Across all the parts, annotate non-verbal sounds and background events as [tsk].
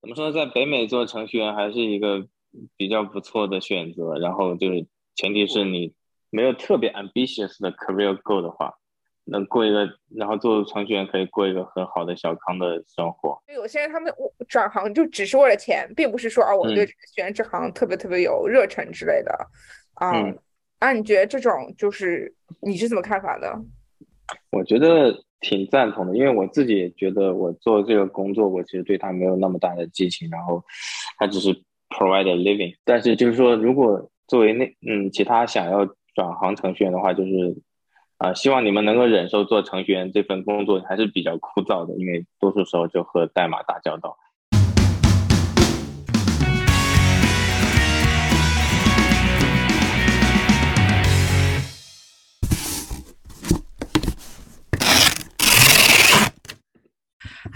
怎么说，在北美做程序员还是一个比较不错的选择。然后就是前提是你没有特别 ambitious 的 career goal 的话，能过一个，然后做程序员可以过一个很好的小康的生活。有些人他们转行就只是为了钱，并不是说啊我对程序员这行特别特别有热忱之类的。嗯，啊，你觉得这种就是你是怎么看法的？我觉得。挺赞同的，因为我自己也觉得我做这个工作，我其实对他没有那么大的激情，然后他只是 provide living。但是就是说，如果作为那嗯其他想要转行程序员的话，就是啊，希望你们能够忍受做程序员这份工作还是比较枯燥的，因为多数时候就和代码打交道。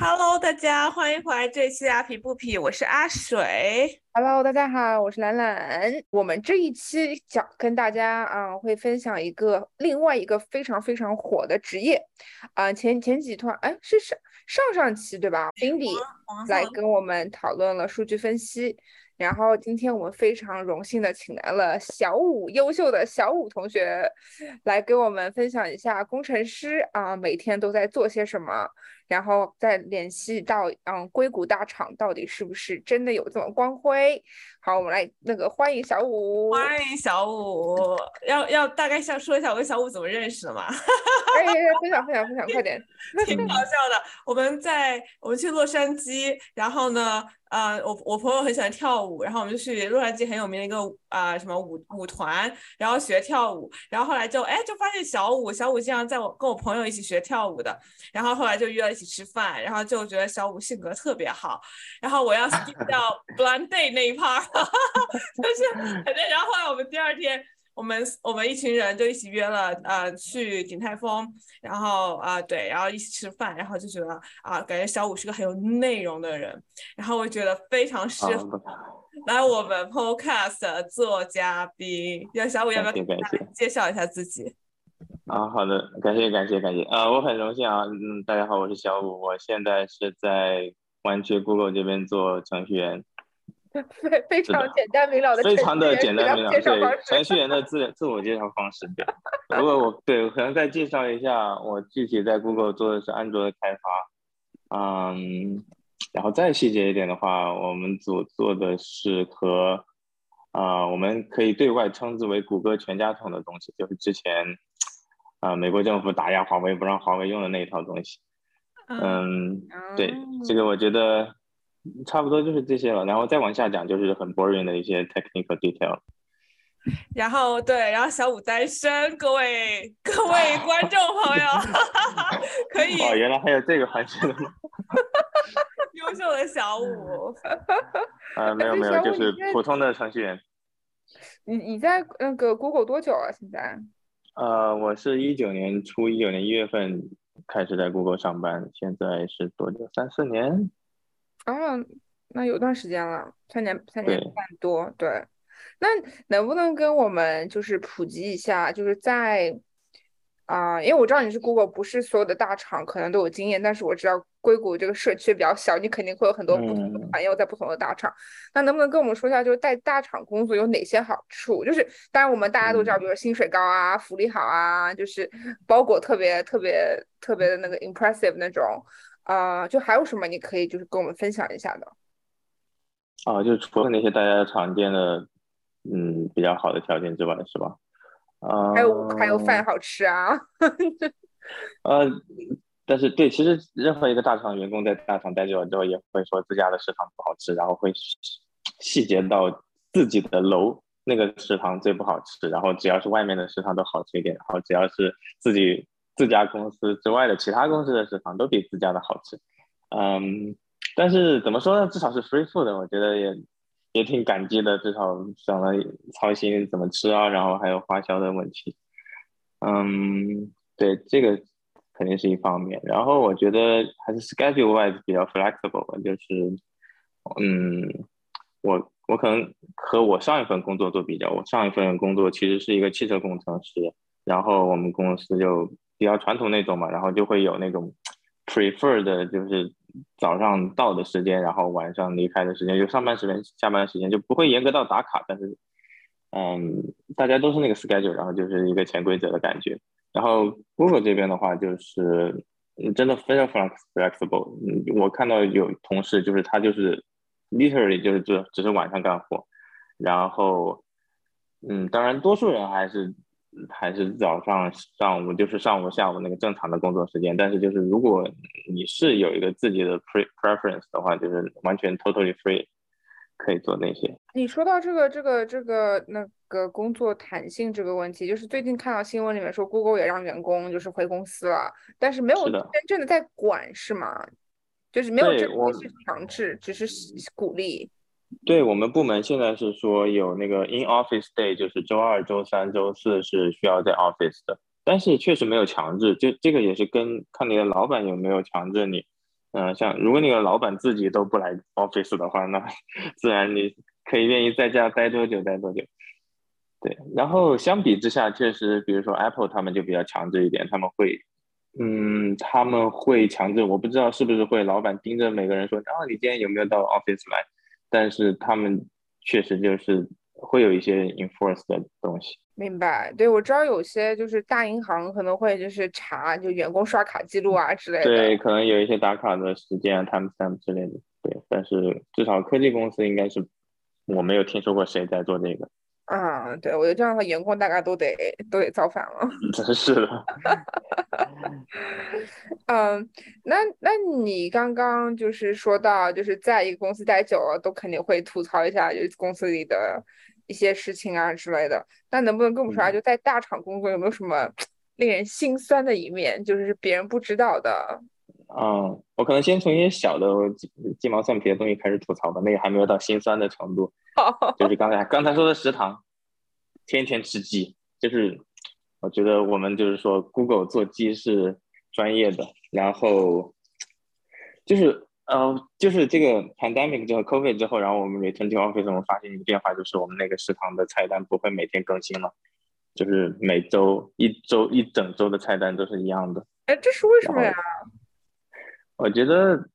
Hello，大家欢迎回来这一期阿皮不皮，我是阿水。Hello，大家好，我是兰兰。我们这一期讲跟大家啊会分享一个另外一个非常非常火的职业啊前前几段哎是上上上期对吧？Cindy 来跟我们讨论了数据分析。然后今天我们非常荣幸的请来了小五，优秀的小五同学，来给我们分享一下工程师啊每天都在做些什么，然后再联系到嗯硅谷大厂到底是不是真的有这么光辉？好，我们来那个欢迎小五，欢迎小五，要要大概想说一下我跟小五怎么认识的吗？[laughs] 哎，分享分享分享，快点，[laughs] 挺搞笑的。我们在我们去洛杉矶，然后呢。呃，我我朋友很喜欢跳舞，然后我们就去洛杉矶很有名的一个啊什么舞舞团，然后学跳舞，然后后来就哎就发现小五小五经常在我跟我朋友一起学跳舞的，然后后来就约了一起吃饭，然后就觉得小五性格特别好，然后我要 skip [laughs] 掉 blind day 那一 part，[laughs] 就是反正然后后来我们第二天。我们我们一群人就一起约了，呃，去鼎泰丰，然后啊，对，然后一起吃饭，然后就觉得啊，感觉小五是个很有内容的人，然后我觉得非常适合来我们 Podcast 做嘉宾。要小五要不要介绍一下自己？啊，好的，感谢感谢感谢，啊，我很荣幸啊，嗯，大家好，我是小五，我现在是在湾区 Google 这边做程序员。[laughs] 非非常简单明了的非常的简单明了，对程序员的 [laughs] 自自我介绍方式。对，如果我对可能再介绍一下，我具体在 Google 做的是安卓的开发，嗯，然后再细节一点的话，我们组做的是和啊，我们可以对外称之为谷歌全家桶的东西，就是之前啊美国政府打压华为不让华为用的那一套东西。嗯，对，这个我觉得。差不多就是这些了，然后再往下讲就是很 boring 的一些 technical detail。然后对，然后小五单身，各位各位观众朋友，[laughs] 可以。哦，原来还有这个环节的吗？[laughs] 优秀的小五。呃，[laughs] 没有没有，就是普通的程序员。你你在那个 Google 多久啊？现在？呃，我是一九年初，一九年一月份开始在 Google 上班，现在是多久？三四年。哦，那有段时间了，三年三年半多，对。那能不能跟我们就是普及一下，就是在啊，因为我知道你是 Google，不是所有的大厂可能都有经验，但是我知道硅谷这个社区比较小，你肯定会有很多不同的朋友在不同的大厂。那能不能跟我们说一下，就是在大厂工作有哪些好处？就是当然我们大家都知道，比如薪水高啊，福利好啊，就是包裹特别特别特别的那个 impressive 那种。啊，就还有什么你可以就是跟我们分享一下的？啊，就除了那些大家常见的，嗯，比较好的条件之外，是吧？啊，还有还有饭好吃啊。[laughs] 呃，但是对，其实任何一个大厂员工在大厂待久了之后，也会说自家的食堂不好吃，然后会细节到自己的楼那个食堂最不好吃，然后只要是外面的食堂都好吃一点，然后只要是自己。自家公司之外的其他公司的食堂都比自家的好吃，嗯，但是怎么说呢？至少是 free food 的，我觉得也也挺感激的，至少省了操心怎么吃啊，然后还有花销的问题。嗯，对，这个肯定是一方面。然后我觉得还是 schedule wise 比较 flexible，吧就是，嗯，我我可能和我上一份工作做比较，我上一份工作其实是一个汽车工程师，然后我们公司就。比较传统那种嘛，然后就会有那种 prefer 的，就是早上到的时间，然后晚上离开的时间，就上班时间、下班时间就不会严格到打卡，但是，嗯，大家都是那个 schedule，然后就是一个潜规则的感觉。然后 Google 这边的话，就是真的非常 flexible。我看到有同事就是他就是 literally 就是只只是晚上干活，然后，嗯，当然多数人还是。还是早上、上午，就是上午、下午那个正常的工作时间。但是，就是如果你是有一个自己的 pre preference 的话，就是完全 totally free，可以做那些。你说到这个、这个、这个那个工作弹性这个问题，就是最近看到新闻里面说，Google 也让员工就是回公司了，但是没有真正的在管，是吗？就是没有真正是强制，只是鼓励。对我们部门现在是说有那个 in office day，就是周二、周三、周四是需要在 office 的，但是确实没有强制，就这个也是跟看你的老板有没有强制你。嗯，像如果你的老板自己都不来 office 的话，那 [laughs] 自然你可以愿意在家待多久待多久。对，然后相比之下，确实，比如说 Apple 他们就比较强制一点，他们会，嗯，他们会强制，我不知道是不是会老板盯着每个人说，啊，你今天有没有到 office 来？但是他们确实就是会有一些 enforce 的东西。明白，对我知道有些就是大银行可能会就是查就员工刷卡记录啊之类的。对，可能有一些打卡的时间、time stamp 之类的。对，但是至少科技公司应该是我没有听说过谁在做这个。啊，对，我觉得这样的员工大概都得都得造反了。真是的。嗯，那那你刚刚就是说到，就是在一个公司待久了，都肯定会吐槽一下，就是公司里的一些事情啊之类的。那能不能跟我们说下，就在大厂工作有没有什么 [tsk] 令人心酸的一面，就是别人不知道的？嗯，我可能先从一些小的鸡鸡毛蒜皮的东西开始吐槽吧，那个还没有到心酸的程度。[laughs] 就是刚才刚才说的食堂，天天吃鸡，就是我觉得我们就是说 Google 做鸡是专业的，然后就是呃就是这个 pandemic 之后 COVID 之后，然后我们 return to office，我们发现一个变化，就是我们那个食堂的菜单不会每天更新了，就是每周一周一整周的菜单都是一样的。哎，这是为什么呀？我觉得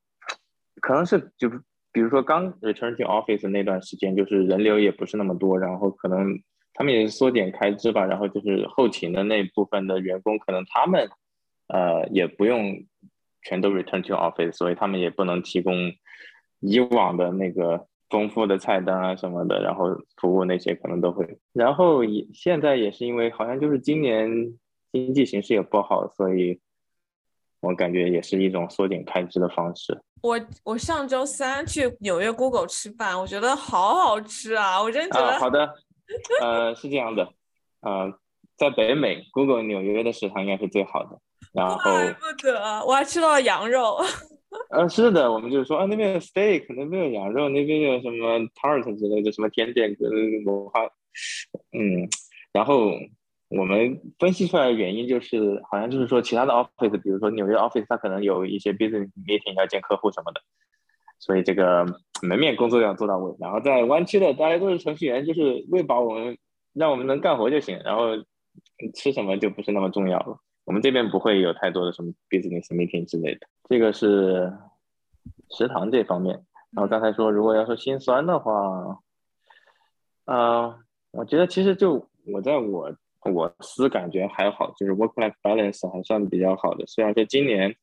可能是就比如说刚 return to office 那段时间，就是人流也不是那么多，然后可能他们也是缩减开支吧，然后就是后勤的那部分的员工，可能他们呃也不用全都 return to office，所以他们也不能提供以往的那个丰富的菜单啊什么的，然后服务那些可能都会。然后也现在也是因为好像就是今年经济形势也不好，所以。我感觉也是一种缩减开支的方式。我我上周三去纽约 Google 吃饭，我觉得好好吃啊！我真觉得好的。[laughs] 呃，是这样的，呃，在北美 Google 纽约的食堂应该是最好的。然后怪不得我还吃到了羊肉。[laughs] 呃，是的，我们就是说啊，那边有 steak，那边有羊肉，那边有什么 tart 之类的什么甜点跟文化，嗯，然后。我们分析出来的原因就是，好像就是说，其他的 office，比如说纽约 office，它可能有一些 business meeting 要见客户什么的，所以这个门面工作要做到位。然后在湾区的，大家都是程序员，就是喂饱我们，让我们能干活就行。然后吃什么就不是那么重要了。我们这边不会有太多的什么 business meeting 之类的。这个是食堂这方面。然后刚才说，如果要说心酸的话，啊，我觉得其实就我在我。我司感觉还好，就是 work-life balance 还算比较好的。虽然说今年，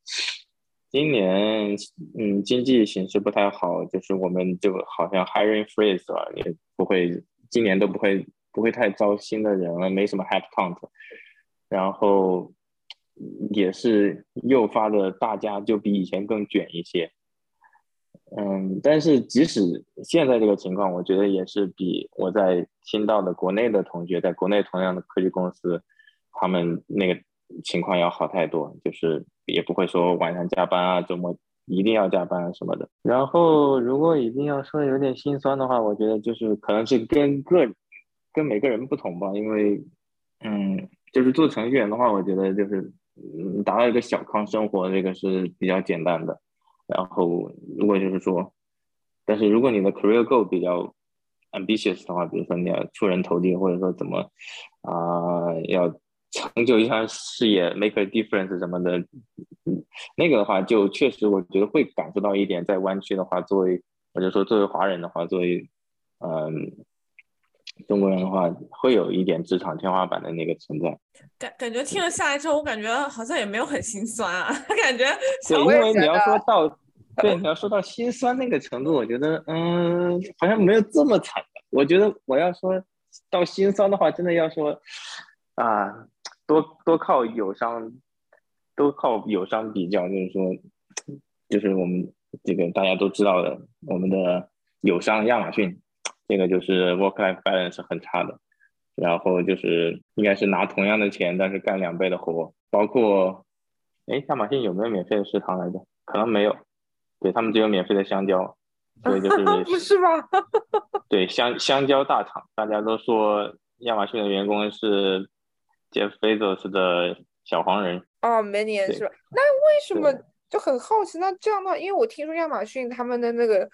今年嗯经济形势不太好，就是我们就好像 hiring freeze 了，也不会今年都不会不会太招新的人了，没什么 head count，然后也是诱发了大家就比以前更卷一些。嗯，但是即使现在这个情况，我觉得也是比我在听到的国内的同学，在国内同样的科技公司，他们那个情况要好太多，就是也不会说晚上加班啊，周末一定要加班啊什么的。然后，如果一定要说有点心酸的话，我觉得就是可能是跟个跟每个人不同吧，因为嗯，就是做程序员的话，我觉得就是嗯，达到一个小康生活，这个是比较简单的。然后，如果就是说，但是如果你的 career goal 比较 ambitious 的话，比如说你要出人头地，或者说怎么啊，要成就一项事业，make a difference 什么的，那个的话就确实我觉得会感受到一点，在湾区的话，作为或者说作为华人的话，作为嗯中国人的话，会有一点职场天花板的那个存在。感感觉听了下来之后，我感觉好像也没有很心酸啊，[laughs] 感觉对，因为你要说到，对，你要说到心酸那个程度，我觉得，嗯，好像没有这么惨的。我觉得我要说到心酸的话，真的要说，啊，多多靠友商，都靠友商比较，就是说，就是我们这个大家都知道的，我们的友商亚马逊，这个就是 work-life balance 很差的。然后就是应该是拿同样的钱，但是干两倍的活，包括，哎，亚马逊有没有免费的食堂来着？可能没有，对他们只有免费的香蕉，所以就是 [laughs] 不是是吧？[laughs] 对香香蕉大厂，大家都说亚马逊的员工是 Jeff Bezos 的小黄人，哦，明年对是吧？那为什么对就很好奇？那这样的话，因为我听说亚马逊他们的那个，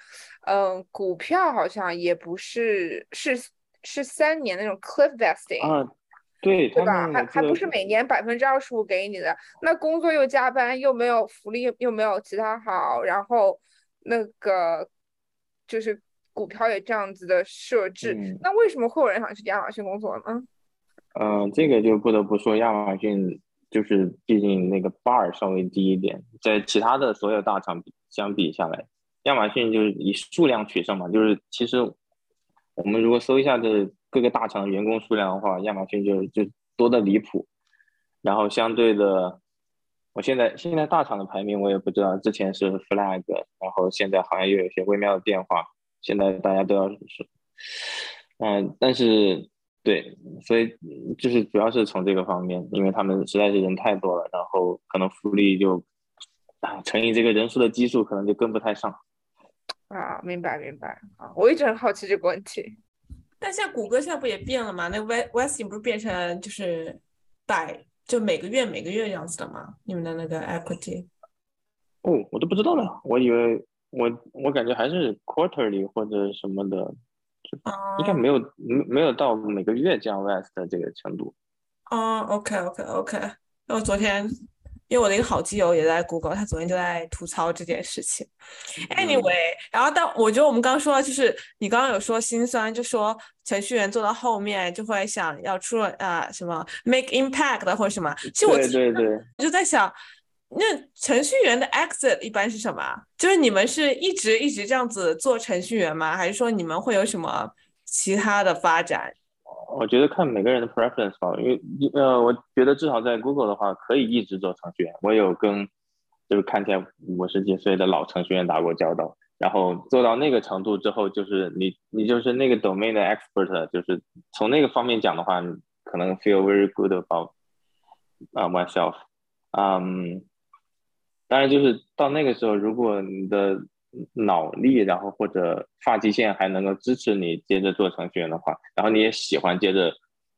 嗯，股票好像也不是是是三年那种 cliff vesting，啊，对对吧？还还不是每年百分之二十五给你的，那工作又加班，又没有福利，又没有其他好，然后那个就是股票也这样子的设置，嗯那为什么会有人想去亚马逊工作呢？嗯，这个就不得不说亚马逊，就是毕竟那个 bar 稍微低一点，在其他的所有大厂比相比下来，亚马逊就是以数量取胜嘛，就是其实我们如果搜一下这各个大厂的员工数量的话，亚马逊就就多的离谱，然后相对的，我现在现在大厂的排名我也不知道，之前是 flag，然后现在好像又有些微妙的变化，现在大家都要是，嗯，但是对，所以嗯就是主要是从这个方面，因为他们实在是人太多了，然后可能福利就啊乘以这个人数的基数，可能就跟不太上。啊，明白明白啊，我一直很好奇这个问题。但现在谷歌现在不也变了吗？那 West Westing 不是变成就是百就每个月每个月这样子的吗？你们的那个 equity 哦，我都不知道了，我以为我我感觉还是 quarterly 或者什么的，啊应该没有没没有到每个月降 West 的这个程度。哦，OK OK OK，那我昨天因为我的一个好基友也在 Google，他昨天就在吐槽这件事情。Anyway，然后但我觉得我们刚刚说到，就是你刚刚有说心酸，就说程序员做到后面就会想要出了啊、什么 make impact 的或者什么。其实我对对对，就在想，那程序员的 exit 一般是什么？就是你们是一直一直这样子做程序员吗？还是说你们会有什么其他的发展？我觉得看每个人的 preference 吧，因为呃，我觉得至少在 Google 的话，可以一直做程序员。我有跟就是看起来五十几岁的老程序员打过交道，然后做到那个程度之后，就是你你就是那个 domain 的 expert，就是从那个方面讲的话，可能 feel very good about 啊、myself，嗯，当然就是到那个时候，如果你的脑力，然后或者发际线还能够支持你接着做程序员的话，然后你也喜欢接着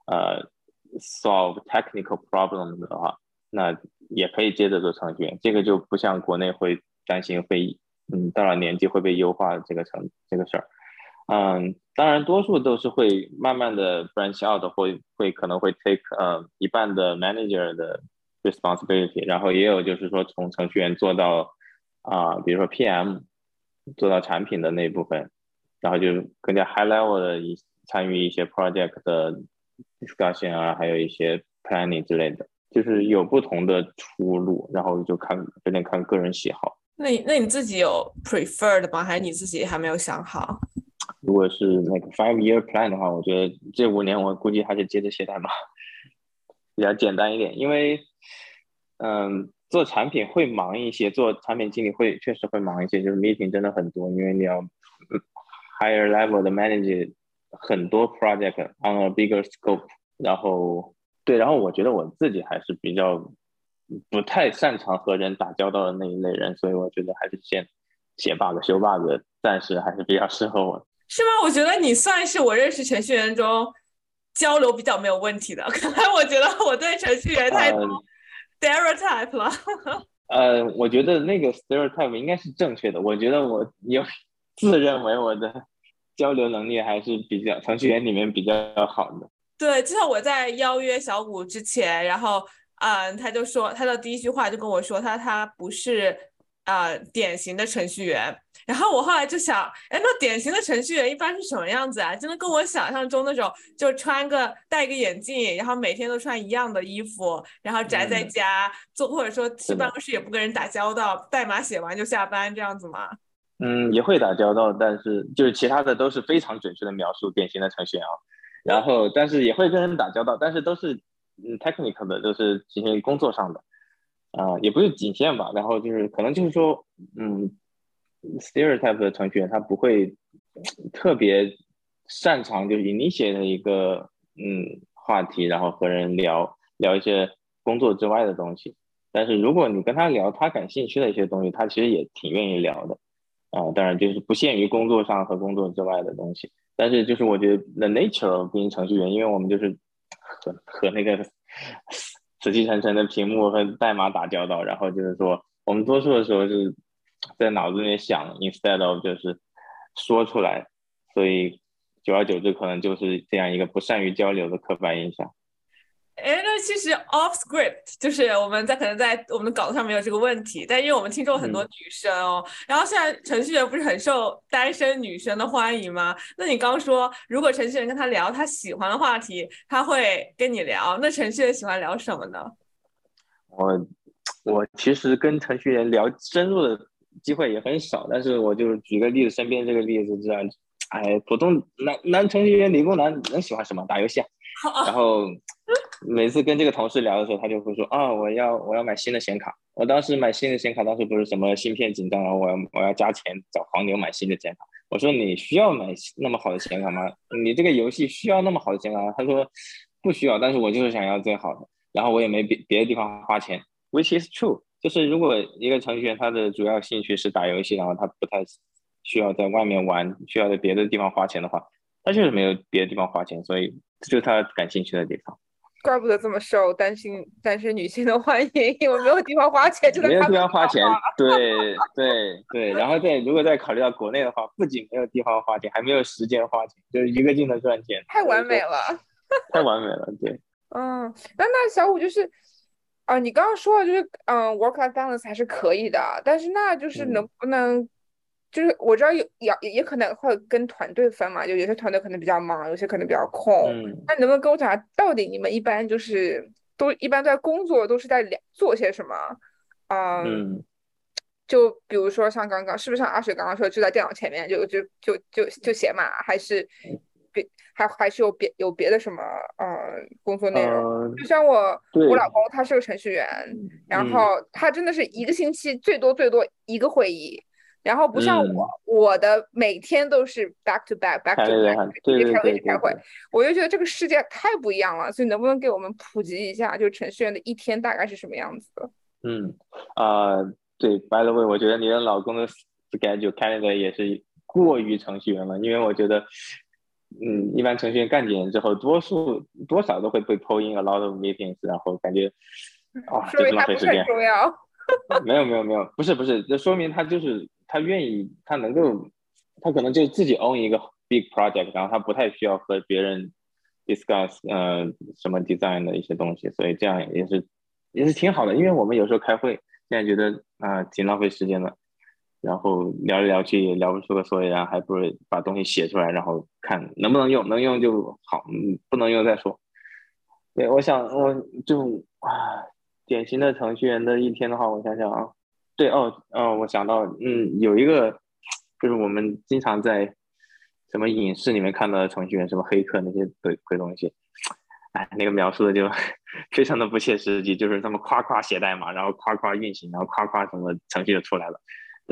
呃 solve technical problems 的话，那也可以接着做程序员。这个就不像国内会担心会嗯到了年纪会被优化这个成这个事儿。嗯，当然多数都是会慢慢的 branch out，会会可能会 take 呃一半的 manager 的 responsibility，然后也有就是说从程序员做到啊、比如说 PM 做到产品的那一部分，然后就更加 high level 的一参与一些 project 的 discussion 啊，还有一些 planning 之类的，就是有不同的出路，然后就看有点看个人喜好。那你那你自己有 prefer 的吗？还是你自己还没有想好？如果是那个 five year plan 的话，我觉得这五年我估计还是接着写代码，比较简单一点。因为，嗯，做产品会忙一些，做产品经理会确实会忙一些，就是 meeting 真的很多，因为你要 higher level 的 manage 很多 project on a bigger scope。然后，对，然后我觉得我自己还是比较不太擅长和人打交道的那一类人，所以我觉得还是先写 bug 修 bug，暂时还是比较适合我。是吗？我觉得你算是我认识程序员中交流比较没有问题的。[laughs] 可能我觉得我对程序员太多呃 stereotype 了。[laughs] 呃，我觉得那个 stereotype 应该是正确的。我觉得我有自认为我的交流能力还是比较程序员里面比较好的。对，就像我在邀约小谷之前，然后嗯，他就说他的第一句话就跟我说，他他不是呃典型的程序员。然后我后来就想，哎，那典型的程序员一般是什么样子啊？真的跟我想象中那种，就穿个戴个眼镜，然后每天都穿一样的衣服，然后宅在家做，或者说去办公室也不跟人打交道，代码写完就下班这样子吗？嗯，也会打交道，但是就是其他的都是非常准确的描述典型的程序员啊。然后，但是也会跟人打交道，但是都是嗯 technical 的，都是进行工作上的，啊，也不是仅限吧。然后就是可能就是说，嗯。Stereotype 的程序员他不会特别擅长就是 initiate 一个嗯话题，然后和人聊聊一些工作之外的东西。但是如果你跟他聊他感兴趣的一些东西，他其实也挺愿意聊的啊。当然就是不限于工作上和工作之外的东西。但是就是我觉得 the nature of being 程序员，因为我们就是和 [laughs] 和那个死气沉沉的屏幕和代码打交道，然后就是说我们多数的时候是。在脑子里想，instead of 就是说出来，所以久而久之，可能就是这样一个不善于交流的刻板印象。哎，那其实 off script 就是我们在可能在我们的稿子上没有这个问题，但因为我们听众很多女生哦，然后现在程序员不是很受单身女生的欢迎吗？那你刚说，如果程序员跟他聊他喜欢的话题，他会跟你聊，那程序员喜欢聊什么呢？我我其实跟程序员聊深入的。机会也很少，但是我就举个例子，身边这个例子这样，哎，普通男男程序员、理工男能喜欢什么？打游戏啊。然后每次跟这个同事聊的时候，他就会说啊，我要我要买新的显卡。我当时买新的显卡，当时不是什么芯片紧张，然后我要我要加钱找黄牛买新的显卡。我说你需要买那么好的显卡吗？你这个游戏需要那么好的显卡吗？他说不需要，但是我就是想要最好的，然后我也没别别的地方花钱，which is true。就是如果一个程序员他的主要兴趣是打游戏，然后他不太需要在外面玩，需要在别的地方花钱的话，他就是没有别的地方花钱，所以这就是他感兴趣的地方。怪不得这么受单身单身女性的欢迎，因为没有地方花钱，就没有地方花钱。对对对，然后再如果再考虑到国内的话，不仅没有地方花钱，还没有时间花钱，就是一个劲的赚钱，太完美了，太完美了，对。嗯，那那小五就是。啊，你刚刚说的就是，嗯，work-life balance 还是可以的，但是那就是能不能，就是我知道有也也可能会跟团队分嘛，就有些团队可能比较忙，有些可能比较空。那你能不能跟我讲下，到底你们一般就是都一般在工作都是在做些什么？嗯，就比如说像刚刚是不是像阿水刚刚说，就在电脑前面就就就就就写嘛，还是？还还是有别有别的什么呃工作内容，就像我我老公他是个程序员，然后他真的是一个星期最多最多一个会议，然后不像我我的每天都是 back to back back to back 一直开会一直开会，我就觉得这个世界太不一样了，所以能不能给我们普及一下，就程序员的一天大概是什么样子的？嗯啊对，by the way，我觉得你的老公的 schedule calendar 也是过于程序员了，因为我觉得。嗯，一般程序员干几年之后，多数多少都会被 pull in a lot of meetings，然后感觉啊，就是浪费时间。重要。[laughs] 没有没有没有，不是不是，这说明他就是他愿意，他能够，他可能就自己 own 一个 big project，然后他不太需要和别人 discuss，呃，什么 design 的一些东西，所以这样也是也是挺好的，因为我们有时候开会，现在觉得啊，挺浪费时间的。然后聊来聊去也聊不出个所以然，还不如把东西写出来，然后看能不能用，能用就好，不能用再说。对，我想我就啊，典型的程序员的一天的话，我想想啊，对哦哦，我想到嗯，有一个就是我们经常在什么影视里面看到的程序员，什么黑客那些鬼鬼东西，哎，那个描述的就 [laughs] 非常的不切实际，就是他们夸夸写代码，然后夸夸运行，然后夸夸什么程序就出来了。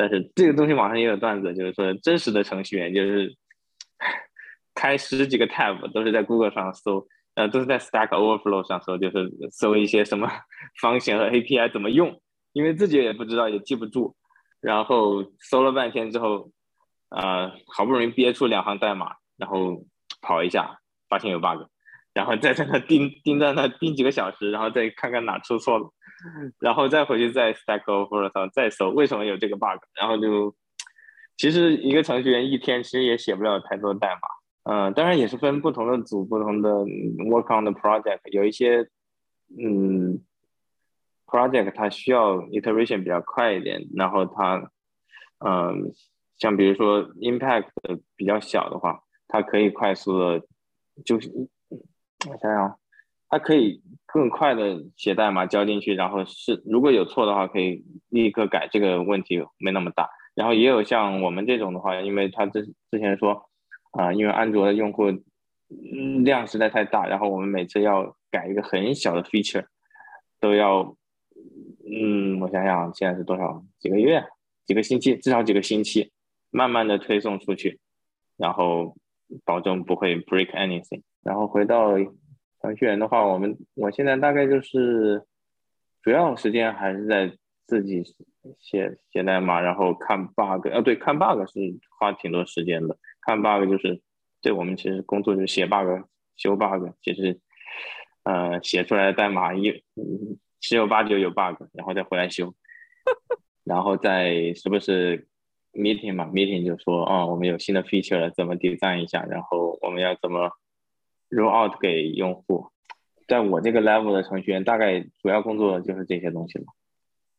但是这个东西网上也有段子，就是说真实的程序员就是 [laughs] 开十几个 tab 都是在 Google 上搜，呃，都是在 Stack Overflow 上搜，就是搜一些什么 [laughs] 方形和 API 怎么用，因为自己也不知道也记不住，然后搜了半天之后，呃，好不容易憋出两行代码，然后跑一下发现有 bug，然后再在那 [laughs] 盯盯在那盯几个小时，然后再看看哪出错了。然后再回去再 Stack Overflow 上再搜为什么有这个 bug，然后就其实一个程序员一天其实也写不了太多代码，嗯，当然也是分不同的组、不同的 work on 的 project，有一些嗯 project 它需要 iteration 比较快一点，然后它嗯像比如说 impact 比较小的话，它可以快速的，就是我想想，它可以更快的写代码交进去，然后是如果有错的话，可以立刻改，这个问题没那么大。然后也有像我们这种的话，因为他之之前说。啊，因为安卓的用户量实在太大，然后我们每次要改一个很小的 feature，都要，嗯，我想想，现在是多少？几个月？几个星期？至少几个星期，慢慢的推送出去，然后保证不会 break anything。然后回到程序员的话，我们我现在大概就是主要时间还是在自己写写代码，然后看 bug。呃，对，看 bug 是花挺多时间的。看 bug 就是，对我们其实工作就是写 bug、修 bug，其实，呃，写出来的代码一十有八九有 bug，然后再回来修，然后再是不是 meeting 嘛？meeting 就说，哦，我们有新的 feature 了，怎么 design 一下？然后我们要怎么 roll out 给用户？在我这个 level 的程序员，大概主要工作就是这些东西了。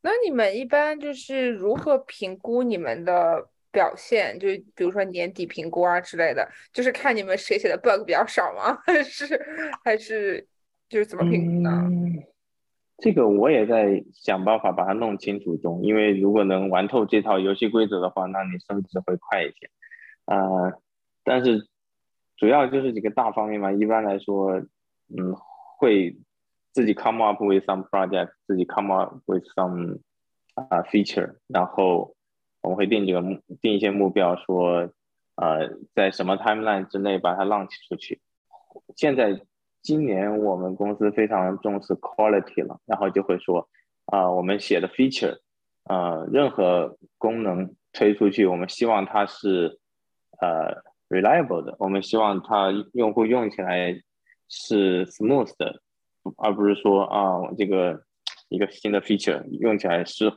那你们一般就是如何评估你们的？表现就比如说年底评估啊之类的，就是看你们谁写的 bug 比较少吗？[laughs] 还是还是就是怎么评估呢？这个我也在想办法把它弄清楚中，因为如果能玩透这套游戏规则的话，那你升职会快一些。呃，但是主要就是几个大方面嘛。一般来说，嗯，会自己 come up with some project，自己 come up with some 啊 feature，然后。我们会定几个目，定一些目标，说，呃，在什么 timeline 之内把它 launch 出去。现在今年我们公司非常重视 quality 了，然后就会说，啊，我们写的 feature，呃，任何功能推出去，我们希望它是，呃，reliable 的，我们希望它用户用起来是 smooth 的，而不是说啊，这个一个新的 feature 用起来是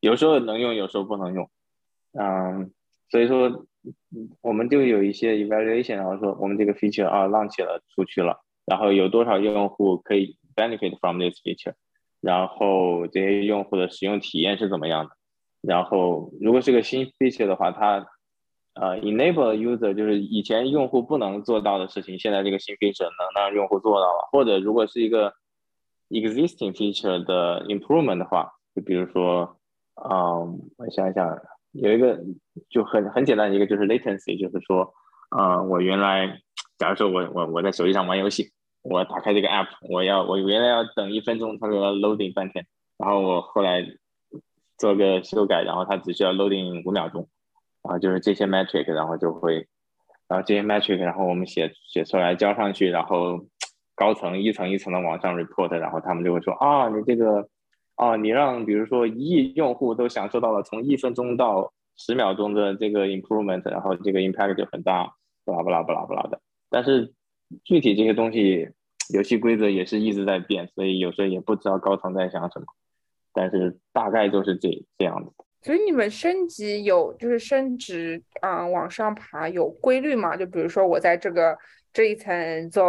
有时候能用，有时候不能用。嗯，所以说我们就有一些 evaluation，然后说我们这个 feature 啊 launch 了出去了，然后有多少用户可以 benefit from this feature，然后这些用户的使用体验是怎么样的，然后如果是个新 feature 的话，它呃 enable user 就是以前用户不能做到的事情，现在这个新 feature 能让用户做到了，或者如果是一个 existing feature 的 improvement 的话，就比如说，嗯，我想想。有一个就很很简单的一个就是 latency，就是说，啊，我原来假如说我我我在手机上玩游戏，我打开这个 app，我要我原来要等一分钟，它说 loading 半天，然后我后来做个修改，然后它只需要 loading 五秒钟，然后就是这些 metric，然后就会，然后这些 metric，然后我们写写出来交上去，然后高层一层一层的往上 report，然后他们就会说啊，你这个。啊，你让比如说一亿用户都享受到了从一分钟到十秒钟的这个 improvement，然后这个 impact 就很大，巴拉巴拉巴拉巴拉的。但是具体这些东西，游戏规则也是一直在变，所以有时候也不知道高层在想什么。但是大概就是这这样子。所以你们升级有就是升职啊往上爬有规律吗？就比如说我在这个这一层做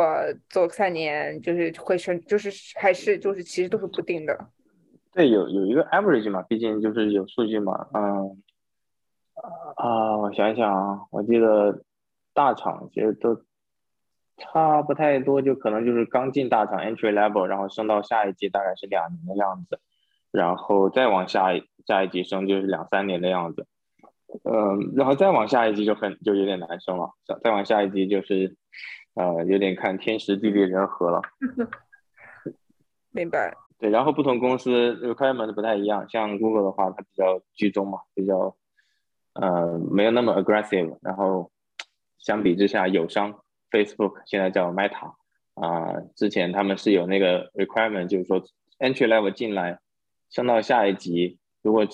做三年，就是会升，就是还是就是其实都是不定的。对，有有一个 average 嘛，毕竟就是有数据嘛，嗯，啊，我想想啊，我记得大厂其实都差不太多，就可能就是刚进大厂 entry level，然后升到下一级大概是两年的样子，然后再往下下一级升就是两三年的样子，嗯，然后再往下一级就很就有点难升了，再再往下一级就是，呃，有点看天时地利人和了。[laughs] 明白。对，然后不同公司 requirement 不太一样，像 Google 的话，它比较居中嘛，比较呃没有那么 aggressive。然后相比之下，友商 Facebook 现在叫 Meta 啊，之前他们是有那个 requirement，就是说 entry level 进来升到下一级，如果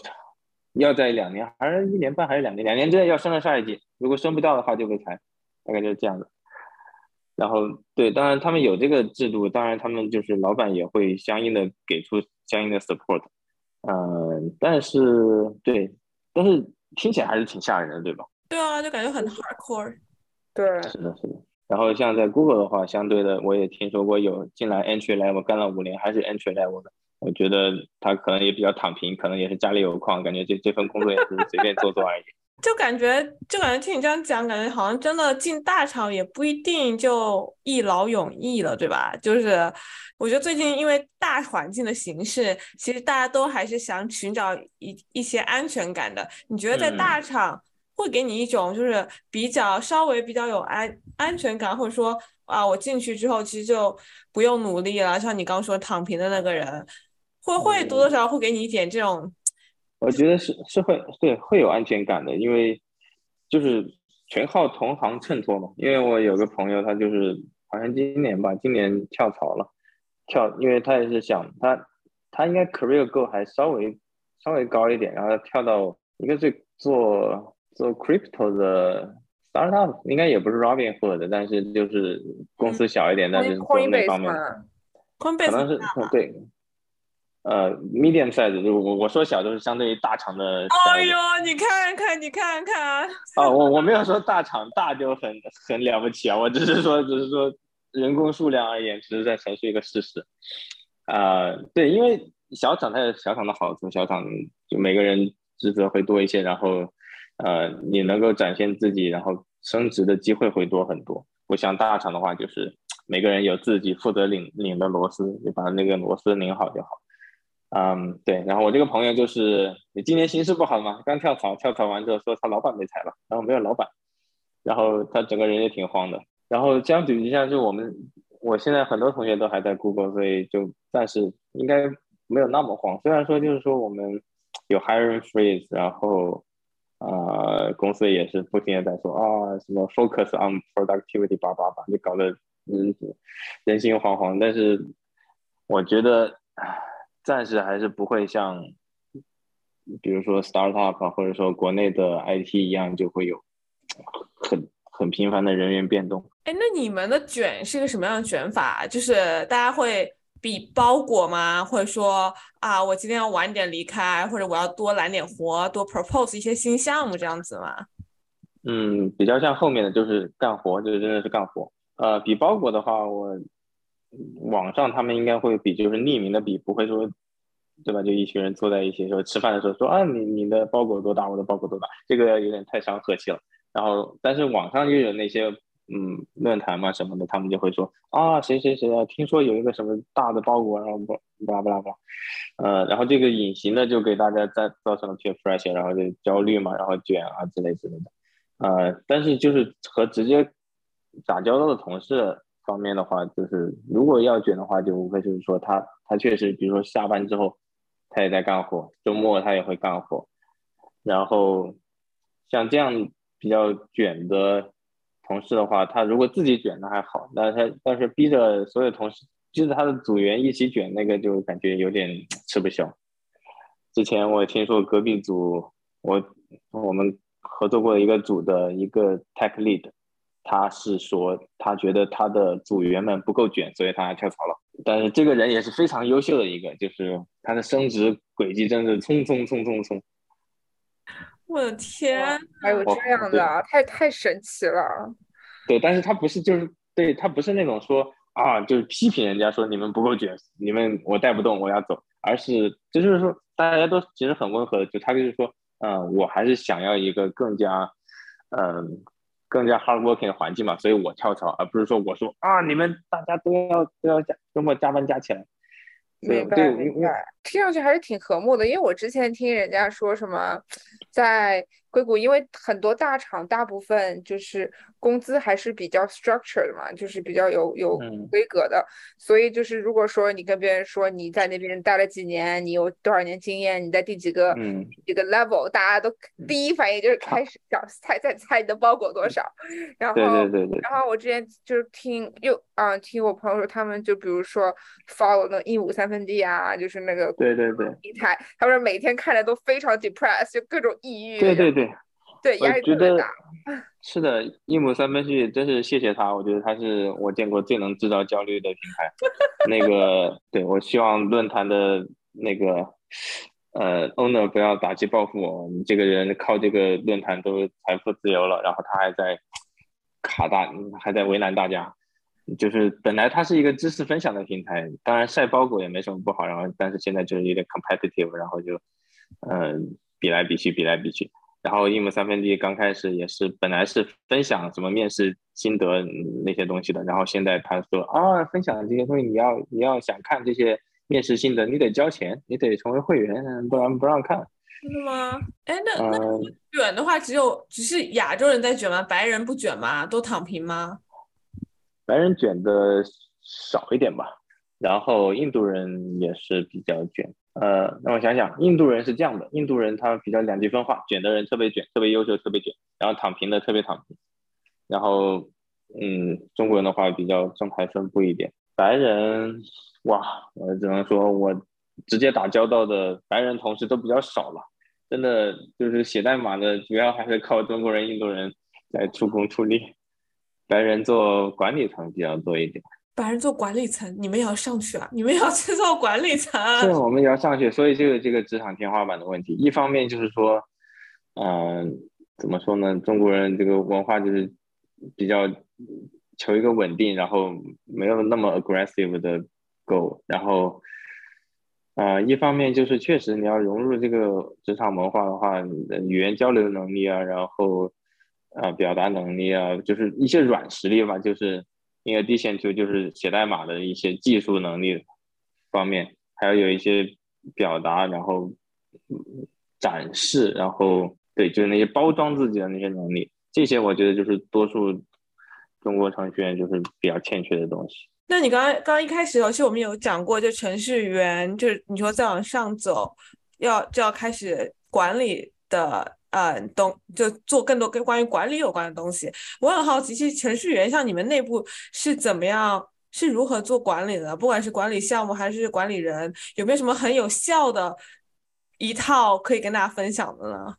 要在两年还是一年半还是两年，两年之内要升到下一级，如果升不到的话就被裁，大概就是这样的。然后对，当然他们有这个制度，当然他们就是老板也会相应的给出相应的 support，嗯，但是对，但是听起来还是挺吓人的，对吧？对啊，就感觉很 hardcore。对，是的，是的。然后像在 Google 的话，相对的我也听说过有进来 entry level 干了五年还是 entry level 的，我觉得他可能也比较躺平，可能也是家里有矿，感觉这这份工作也是随便做做而已。[laughs] 就感觉，就感觉听你这样讲，感觉好像真的进大厂也不一定就一劳永逸了，对吧？就是我觉得最近因为大环境的形势，其实大家都还是想寻找一一些安全感的。你觉得在大厂会给你一种就是比较稍微比较有安安全感，或者说啊，我进去之后其实就不用努力了，像你刚说躺平的那个人，会会多多少少会给你一点这种。我觉得是是会对会有安全感的，因为就是全靠同行衬托嘛。因为我有个朋友，他就是好像今年吧，今年跳槽了，跳，因为他也是想他他应该 career goal 还稍微稍微高一点，然后跳到一个是做做 crypto 的 startup，应该也不是 Robinhood 的，但是就是公司小一点，但是做那方面，可能是对。呃，medium size，就我我说小，就是相对于大厂的。哎呦，你看看，你看看。啊，我我没有说大厂大就很很了不起啊，我只是说，只是说人工数量而言，只是在陈述一个事实。啊，对，因为小厂它有小厂的好处，小厂就每个人职责会多一些，然后呃，你能够展现自己，然后升职的机会会多很多。不像大厂的话，就是每个人有自己负责拧拧的螺丝，你把那个螺丝拧好就好。嗯，对，然后我这个朋友就是你今年形势不好嘛，刚跳槽，跳槽完之后说他老板被裁了，然后没有老板，然后他整个人也挺慌的。然后相比之下，就我们我现在很多同学都还在 Google，所以就暂时应该没有那么慌。虽然说就是说我们有 hiring freeze，然后呃公司也是不停的在说啊什么 focus on productivity，叭叭叭，就搞得嗯人心惶惶。但是我觉得。暂时还是不会像，比如说 startup 或者说国内的 IT 一样，就会有很很频繁的人员变动。哎，那你们的卷是一个什么样的卷法？就是大家会比包裹吗？或者说啊，我今天要晚点离开，或者我要多揽点活，多 propose 一些新项目这样子吗？嗯，比较像后面的就是干活，就是真的是干活。呃，比包裹的话，我。网上他们应该会比，就是匿名的比，不会说，对吧？就一群人坐在一起说吃饭的时候说啊，你你的包裹多大，我的包裹多大，这个有点太伤和气了。然后，但是网上又有那些嗯论坛嘛什么的，他们就会说啊，谁谁谁啊，听说有一个什么大的包裹，然后不巴拉巴拉巴拉，呃，然后这个隐形的就给大家在造成了 peer pressure，然后就焦虑嘛，然后卷啊之类之类的，呃，但是就是和直接打交道的同事。方面的话，就是如果要卷的话，就无非就是说他他确实，比如说下班之后，他也在干活，周末他也会干活。然后像这样比较卷的同事的话，他如果自己卷那还好，那他但是逼着所有同事，逼着他的组员一起卷，那个就感觉有点吃不消。之前我听说隔壁组，我我们合作过一个组的一个 tech lead。他是说，他觉得他的组员们不够卷，所以他跳槽了。但是这个人也是非常优秀的一个，就是他的升职轨迹真是冲冲冲冲冲。我的天，还有这样的，太太神奇了。对，但是他不是，就是对他不是那种说啊，就是批评人家说你们不够卷，你们我带不动，我要走，而是就是说大家都其实很温和的，就他就是说，嗯，我还是想要一个更加，嗯。更加 hard working 的环境嘛，所以我跳槽，而不是说我说啊，你们大家都要都要加周末加班加起来。明白明白，听上去还是挺和睦的。因为我之前听人家说什么，在硅谷，因为很多大厂大部分就是工资还是比较 structured 的嘛，就是比较有有规格的。所以就是如果说你跟别人说你在那边待了几年，你有多少年经验，你在第几个嗯几个 level，大家都第一反应就是开始想猜猜猜你的包裹多少。然后。然后我之前就是听又啊听我朋友说，他们就比如说 follow 那一五三分。分地啊，就是那个对对对，平台，他们每天看着都非常 depressed，就各种抑郁。对对对，对压力特别大。是的，一亩三分地，真是谢谢他，我觉得他是我见过最能制造焦虑的平台。那个，对我希望论坛的那个呃 owner 不要打击报复我，你这个人靠这个论坛都财富自由了，然后他还在卡大，还在为难大家。就是本来它是一个知识分享的平台，当然晒包裹也没什么不好。然后，但是现在就是有点 competitive，然后就，嗯，比来比去，比来比去。然后，一亩三分地刚开始也是本来是分享什么面试心得那些东西的，然后现在他说啊，分享这些东西你要你要想看这些面试心得，你得交钱，你得成为会员，不然不让看。真的吗？哎，那那卷的话，只有只是亚洲人在卷吗？白人不卷吗？都躺平吗？白人卷的少一点吧，然后印度人也是比较卷。呃，让我想想，印度人是这样的，印度人他比较两极分化，卷的人特别卷，特别优秀，特别卷，然后躺平的特别躺平。然后，嗯，中国人的话比较正态分布一点。白人，哇，我只能说我直接打交道的白人同事都比较少了，真的就是写代码的主要还是靠中国人、印度人来出工出力。白人做管理层比较多一点，把人做管理层，你们也要上去啊！你们要去做管理层，[laughs] 是，我们也要上去，所以就有这个职场天花板的问题。一方面就是说，嗯，怎么说呢？中国人这个文化就是比较求一个稳定，然后没有那么 aggressive 的 go。然后，啊，一方面就是确实你要融入这个职场文化的话，的语言交流能力啊，然后。啊，表达能力啊，就是一些软实力吧，就是因为 d 线就就是写代码的一些技术能力方面，还要有一些表达，然后展示，然后对，就是那些包装自己的那些能力，这些我觉得就是多数中国程序员就是比较欠缺的东西。那你刚刚刚刚一开始，其实我们有讲过，就程序员，就是你说再往上走，要就要开始管理的。嗯，懂就做更多跟关于管理有关的东西。我很好奇，其实程序员像你们内部是怎么样，是如何做管理的？不管是管理项目还是管理人，有没有什么很有效的一套可以跟大家分享的呢？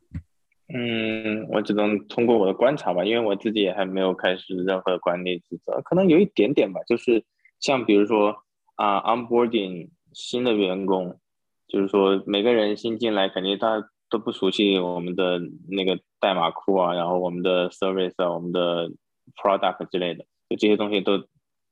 嗯，我只能通过我的观察吧，因为我自己也还没有开始任何管理职责，可能有一点点吧。就是像比如说啊，onboarding 新的员工，就是说每个人新进来，肯定他。都不熟悉我们的那个代码库啊，然后我们的 service 啊，我们的 product 之类的，就这些东西都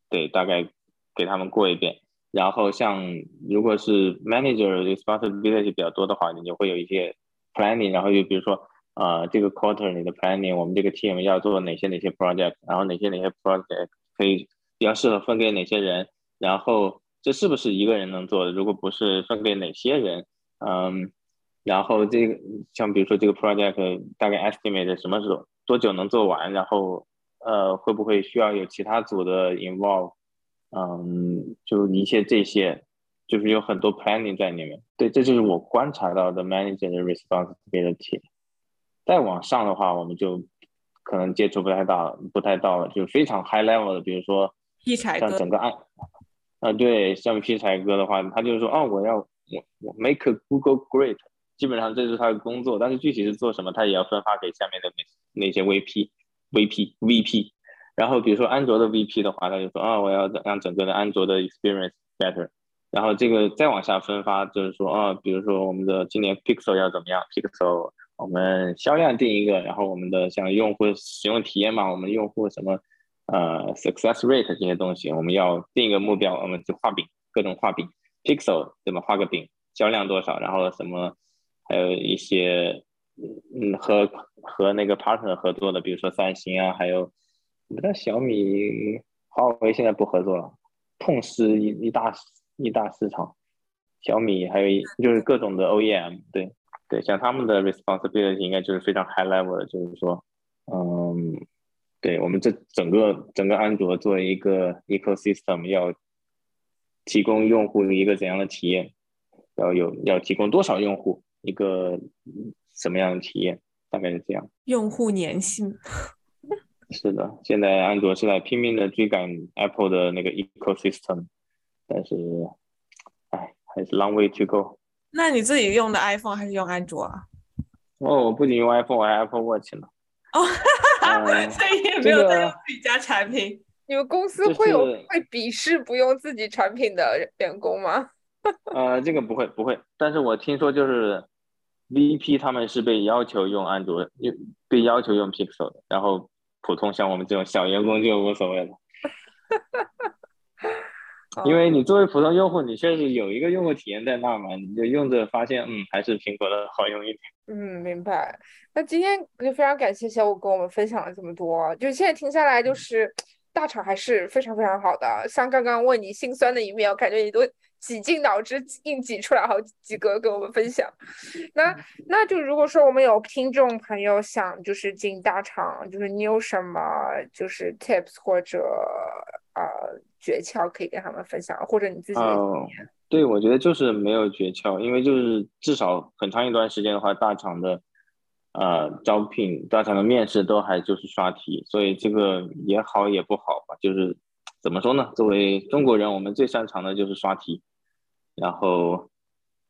得大概给他们过一遍。然后像如果是 manager responsibility 比较多的话，你就会有一些 planning，然后就比如说啊，这个 quarter 你的 planning，我们这个 team 要做哪些哪些 project，然后哪些哪些 project 可以比较适合分给哪些人，然后这是不是一个人能做的？如果不是，分给哪些人？嗯。然后这个像比如说这个 project 大概 estimate 什么时候多久能做完，然后呃会不会需要有其他组的 involve，嗯，就一些这些，就是有很多 planning 在里面。对，这就是我观察到的 manager 的 responsibility。再往上的话，我们就可能接触不太大，不太到了，就非常 high level 的，比如说像整个案，啊对，像劈柴哥的话，他就是说，哦，我要我我 make a Google great。基本上这是他的工作，但是具体是做什么，他也要分发给下面的那那些 VP、VP、VP。然后比如说安卓的 VP 的话，他就说啊，我要让整个的安卓的 experience better。然后这个再往下分发，就是说啊，比如说我们的今年 Pixel 要怎么样？Pixel 我们销量定一个，然后我们的像用户使用体验嘛，我们用户什么呃 success rate 这些东西，我们要定一个目标，我们就画饼，各种画饼。Pixel 怎么画个饼？销量多少？然后什么？还有一些，嗯，和和那个 partner 合作的，比如说三星啊，还有我们的小米、华为现在不合作了，痛失一一大一大市场。小米还有一就是各种的 OEM，对对，像他们的 responsibility 应该就是非常 high level 的，就是说，嗯，对我们这整个整个安卓作为一个 ecosystem，要提供用户一个怎样的体验，要有要提供多少用户。一个什么样的体验？大概是这样。用户粘性 [laughs] 是的，现在安卓是在拼命的追赶 Apple 的那个 ecosystem，但是，哎，还是 long way to go。那你自己用的 iPhone 还是用安卓啊？哦，我不仅用 iPhone，我还 Apple Watch 呢。哦，哈哈 [laughs] 所以也没有在用自己家产品。你们公司会有会鄙视不用自己产品的员工吗？呃，这个不会不会，但是我听说就是。VP 他们是被要求用安卓，用被要求用 Pixel 的，然后普通像我们这种小员工就无所谓了。[laughs] 因为你作为普通用户，你确实有一个用户体验在那儿嘛，你就用着发现，嗯，还是苹果的好用一点。嗯，明白。那今天就非常感谢小五跟我们分享了这么多，就现在听下来，就是大厂还是非常非常好的。像刚刚问你心酸的一面，我感觉你都挤进脑汁硬挤出来好几个跟我们分享。那那就如果说我们有听众朋友想就是进大厂，就是你有什么就是 tips 或者呃。诀窍可以跟他们分享，或者你自己的经验。对，我觉得就是没有诀窍，因为就是至少很长一段时间的话，大厂的呃招聘、大厂的面试都还就是刷题，所以这个也好也不好吧。就是怎么说呢？作为中国人，我们最擅长的就是刷题，然后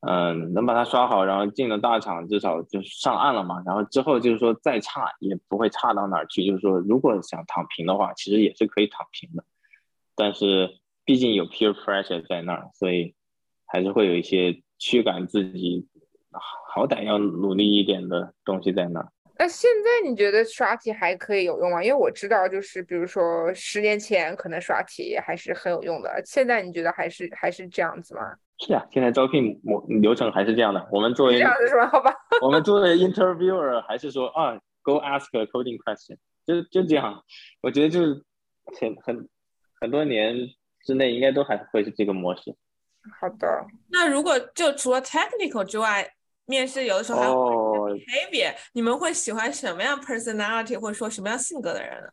嗯，能把它刷好，然后进了大厂，至少就上岸了嘛。然后之后就是说再差也不会差到哪儿去。就是说，如果想躺平的话，其实也是可以躺平的。但是毕竟有 peer pressure 在那儿，所以还是会有一些驱赶自己，好歹要努力一点的东西在那儿。那现在你觉得刷题还可以有用吗？因为我知道，就是比如说十年前可能刷题还是很有用的，现在你觉得还是还是这样子吗？是啊，现在招聘模流程还是这样的。我们作为这样子是吧？[laughs] 好吧。我们作为 interviewer 还是说啊，go ask a coding question，就就这样。我觉得就是很很。很多年之内应该都还会是这个模式。好的，那如果就除了 technical 之外，面试有的时候还有 behavior，你们会喜欢什么样 personality 或者说什么样性格的人呢？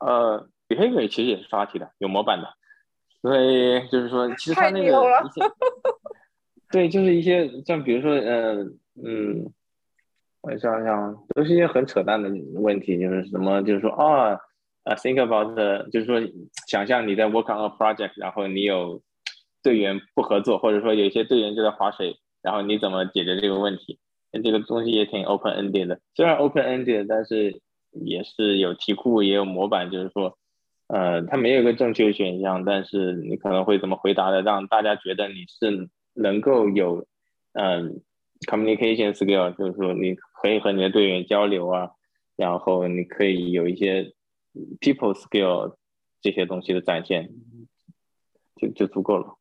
呃，behavior 其实也是刷题的，有模板的，所以就是说，其实他那个一些，[laughs] 对，就是一些像比如说，呃嗯，我想想，都是一些很扯淡的问题，就是什么，就是说啊。啊，think about，就是说，想象你在 work on a project，然后你有队员不合作，或者说有一些队员就在划水，然后你怎么解决这个问题？这个东西也挺 open ended 的，虽然 open ended，但是也是有题库，也有模板，就是说，呃，它没有一个正确选项，但是你可能会怎么回答的，让大家觉得你是能够有，嗯，communication skill，就是说你可以和你的队员交流啊，然后你可以有一些。People skill 这些东西的展现就就足够了。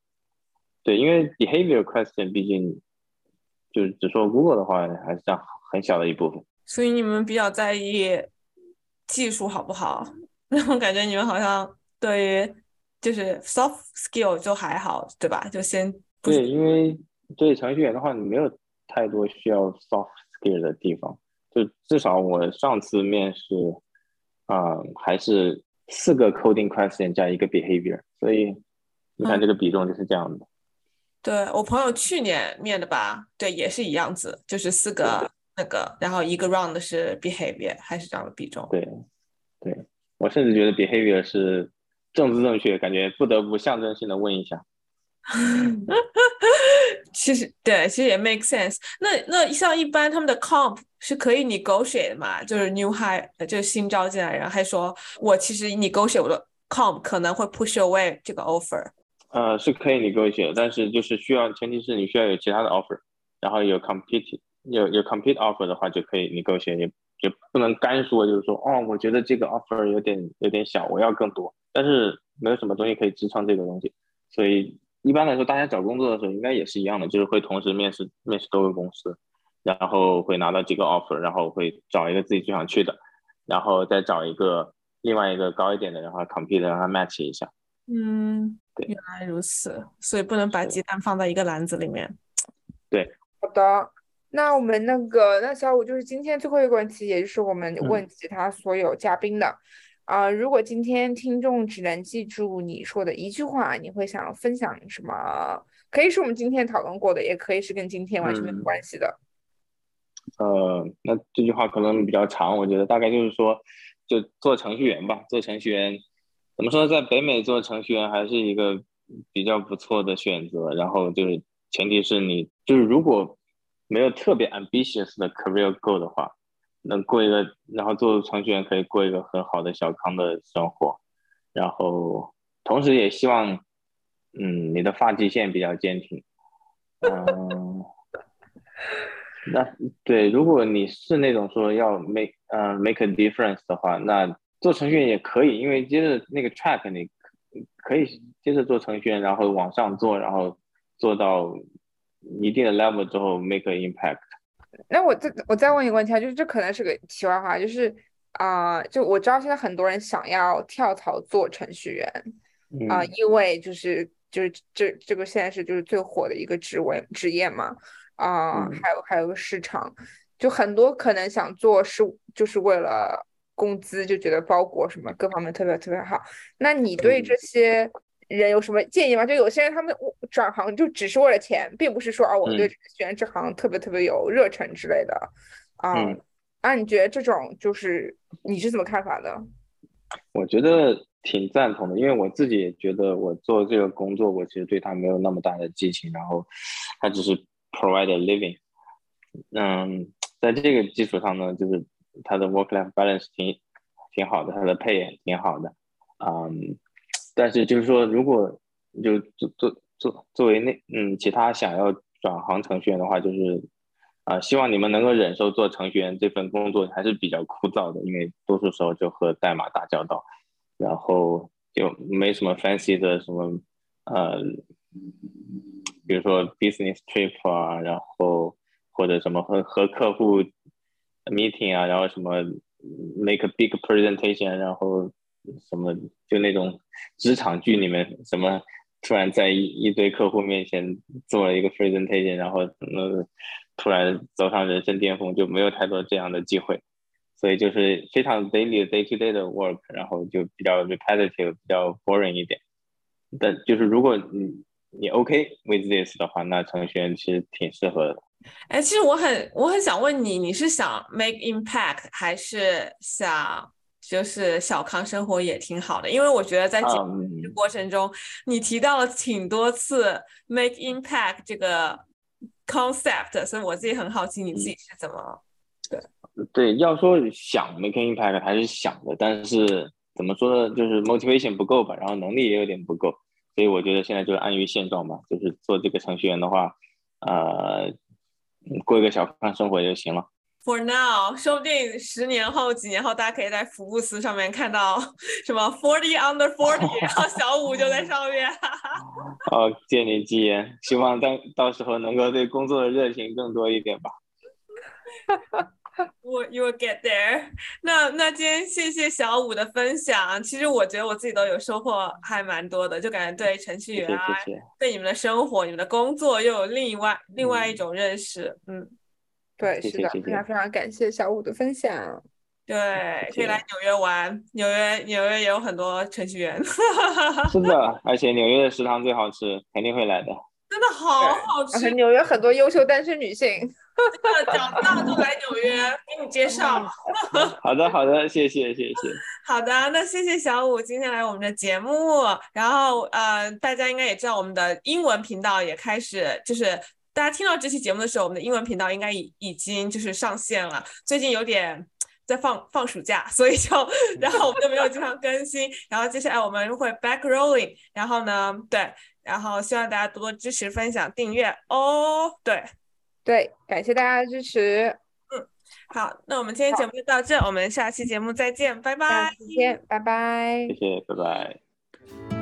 对，因为 behavior question 毕竟就是只说 Google 的话，还是占很小的一部分。所以你们比较在意技术好不好？那 [laughs] 我感觉你们好像对于就是 soft skill 就还好，对吧？就先对，因为对程序员的话，你没有太多需要 soft skill 的地方。就至少我上次面试。啊，还是四个 coding question 加一个 behavior，所以你看这个比重就是这样的。对我朋友去年面的吧，对，也是一样子，就是四个那个，然后一个 round 是 behavior，还是这样的比重。对，对我甚至觉得 behavior 是政治正确，感觉不得不象征性的问一下。[laughs] 其实对，其实也 make sense。那那像一般他们的 comp 是可以 negotiate 的嘛？就是 new hire，就是新招进来人，还说我其实 negotiate 我的 comp 可能会 push away 这个 offer。呃，是可以 negotiate，但是就是需要前提是你需要有其他的 offer，然后有 compete 有有 compete offer 的话就可以 negotiate，也也不能干说就是说哦，我觉得这个 offer 有点有点小，我要更多，但是没有什么东西可以支撑这个东西，所以。一般来说，大家找工作的时候应该也是一样的，就是会同时面试面试多个公司，然后会拿到几个 offer，然后会找一个自己最想去的，然后再找一个另外一个高一点的，然后 compete 让它 match 一下。嗯，对，原来如此，所以不能把鸡蛋放在一个篮子里面。对，好的，那我们那个那小五就是今天最后一个问题，也就是我们问其他所有嘉宾的。啊，如果今天听众只能记住你说的一句话，你会想分享什么？可以是我们今天讨论过的，也可以是跟今天完全没有关系的。呃，那这句话可能比较长，我觉得大概就是说，就做程序员吧。做程序员怎么说，在北美做程序员还是一个比较不错的选择。然后就是前提是你就是如果没有特别 ambitious 的 career goal 的话。能过一个，然后做程序员可以过一个很好的小康的生活，然后同时也希望，嗯，你的发际线比较坚挺，嗯，那对，如果你是那种说要 make 嗯 make a difference 的话，那做程序员也可以，因为接着那个 track 你可以接着做程序员，然后往上做，然后做到一定的 level 之后 make an impact。那我再我再问一个问题啊，就是这可能是个题外话，就是啊、就我知道现在很多人想要跳槽做程序员啊、嗯。因为就是就是这这个现在是就是最火的一个职位职业嘛啊、嗯。还有还有个市场，就很多可能想做是就是为了工资，就觉得包裹什么各方面特别特别好。那你对嗯这些人有什么建议吗？就有些人他们转行就只是为了钱，并不是说啊我对选这行特别特别有热忱之类的啊。嗯啊，你觉得这种就是你是怎么看法的？我觉得挺赞同的，因为我自己也觉得我做这个工作，我其实对他没有那么大的激情，然后他只是 provide a living。嗯，在这个基础上呢，就是他的 work-life balance 挺挺好的，他的 pay 也挺好的。嗯，但是就是说，如果就做做做作为那嗯其他想要转行程序员的话，就是啊、希望你们能够忍受做程序员这份工作还是比较枯燥的，因为多数时候就和代码打交道，然后就没什么 fancy 的什么呃，比如说 business trip 啊，然后或者什么和和客户 meeting 啊，然后什么 make a big presentation，然后什么就那种职场剧里面什么突然在一一堆客户面前做了一个 presentation，然后呃突然走上人生巅峰，就没有太多这样的机会，所以就是非常 daily day to day 的 work，然后就比较 repetitive，比较 boring 一点。但就是如果你你 OK with this 的话，那程序员其实挺适合的。哎，其实我很我很想问你，你是想 make impact 还是想就是小康生活也挺好的？因为我觉得在节目嗯的过程中，你提到了挺多次 make impact 这个 concept，所以我自己很好奇你自己是怎么对对，要说想 make impact 还是想的，但是怎么说呢，就是 motivation 不够吧，然后能力也有点不够，所以我觉得现在就是安于现状吧，就是做这个程序员的话，呃，嗯过一个小康生活就行了。For now，说不定十年后、几年后，大家可以在福布斯上面看到什么 forty under forty，[laughs] 然后小五就在上面。哦，借你吉言，希望到到时候能够对工作的热情更多一点吧。[laughs] 我 you will get there [laughs] 那。那今天谢谢小五的分享，其实我觉得我自己都有收获，还蛮多的，就感觉对程序员啊，谢谢。对你们的生活、你们的工作又有另外另外一嗯种认识。嗯，对，是的，非常非常感谢小五的分享。对，可以来纽约玩，纽约纽约也有很多程序员，[laughs] 是的，而且纽约的食堂最好吃，肯定会来的。真的好好吃。纽约很多优秀单身女性。真的长大就来纽约，给你介绍。[laughs] 好的好的，谢谢谢谢。[laughs] 好的，那谢谢小五今天来我们的节目。然后呃，大家应该也知道，我们的英文频道也开始，就是大家听到这期节目的时候，我们的英文频道应该已已经就是上线了。最近有点在放 [laughs] 放暑假，所以就然后我们就没有经常更新。然后接下来我们会 back rolling，然后呢，对，然后希望大家多多支持、分享、订阅哦。对，对，感谢大家的支持，嗯好，那我们今天节目就到这，我们下期节目再见，拜拜下。次见，拜拜谢。谢，拜拜。